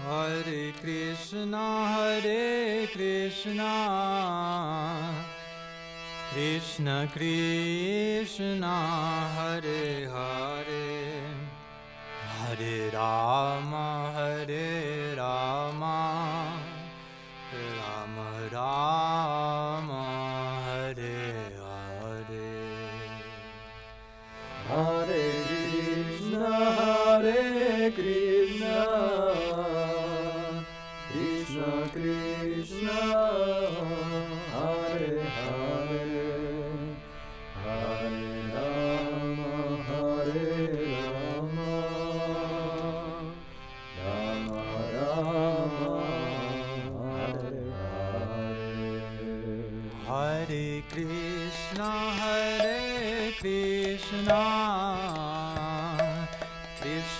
Hare Krishna Hare Krishna Krishna Krishna Hare Hare Hare Rama.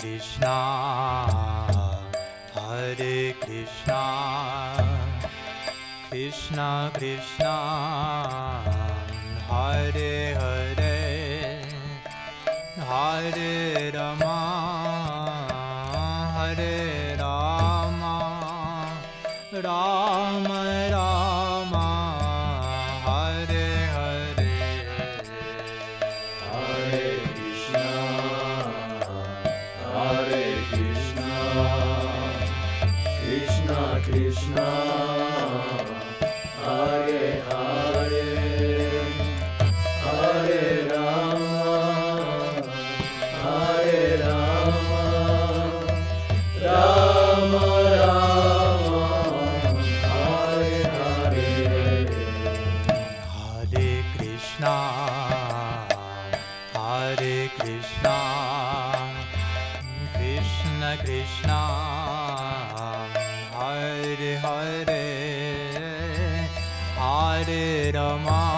Krishna Hare Krishna Krishna Krishna Hare Hare Hare Hare Rama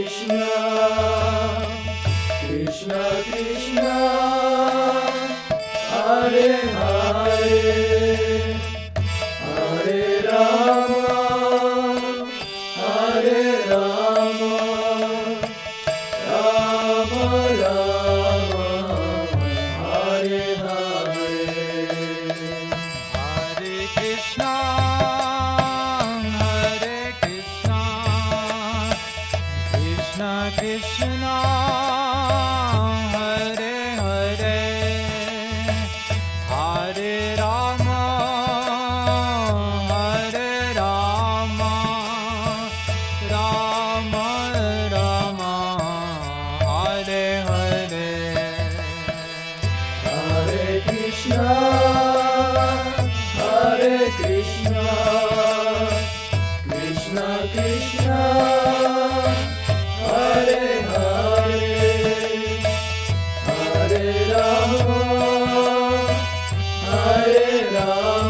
Krishna Krishna Krishna Hare Hare. Rama, Hare Rama,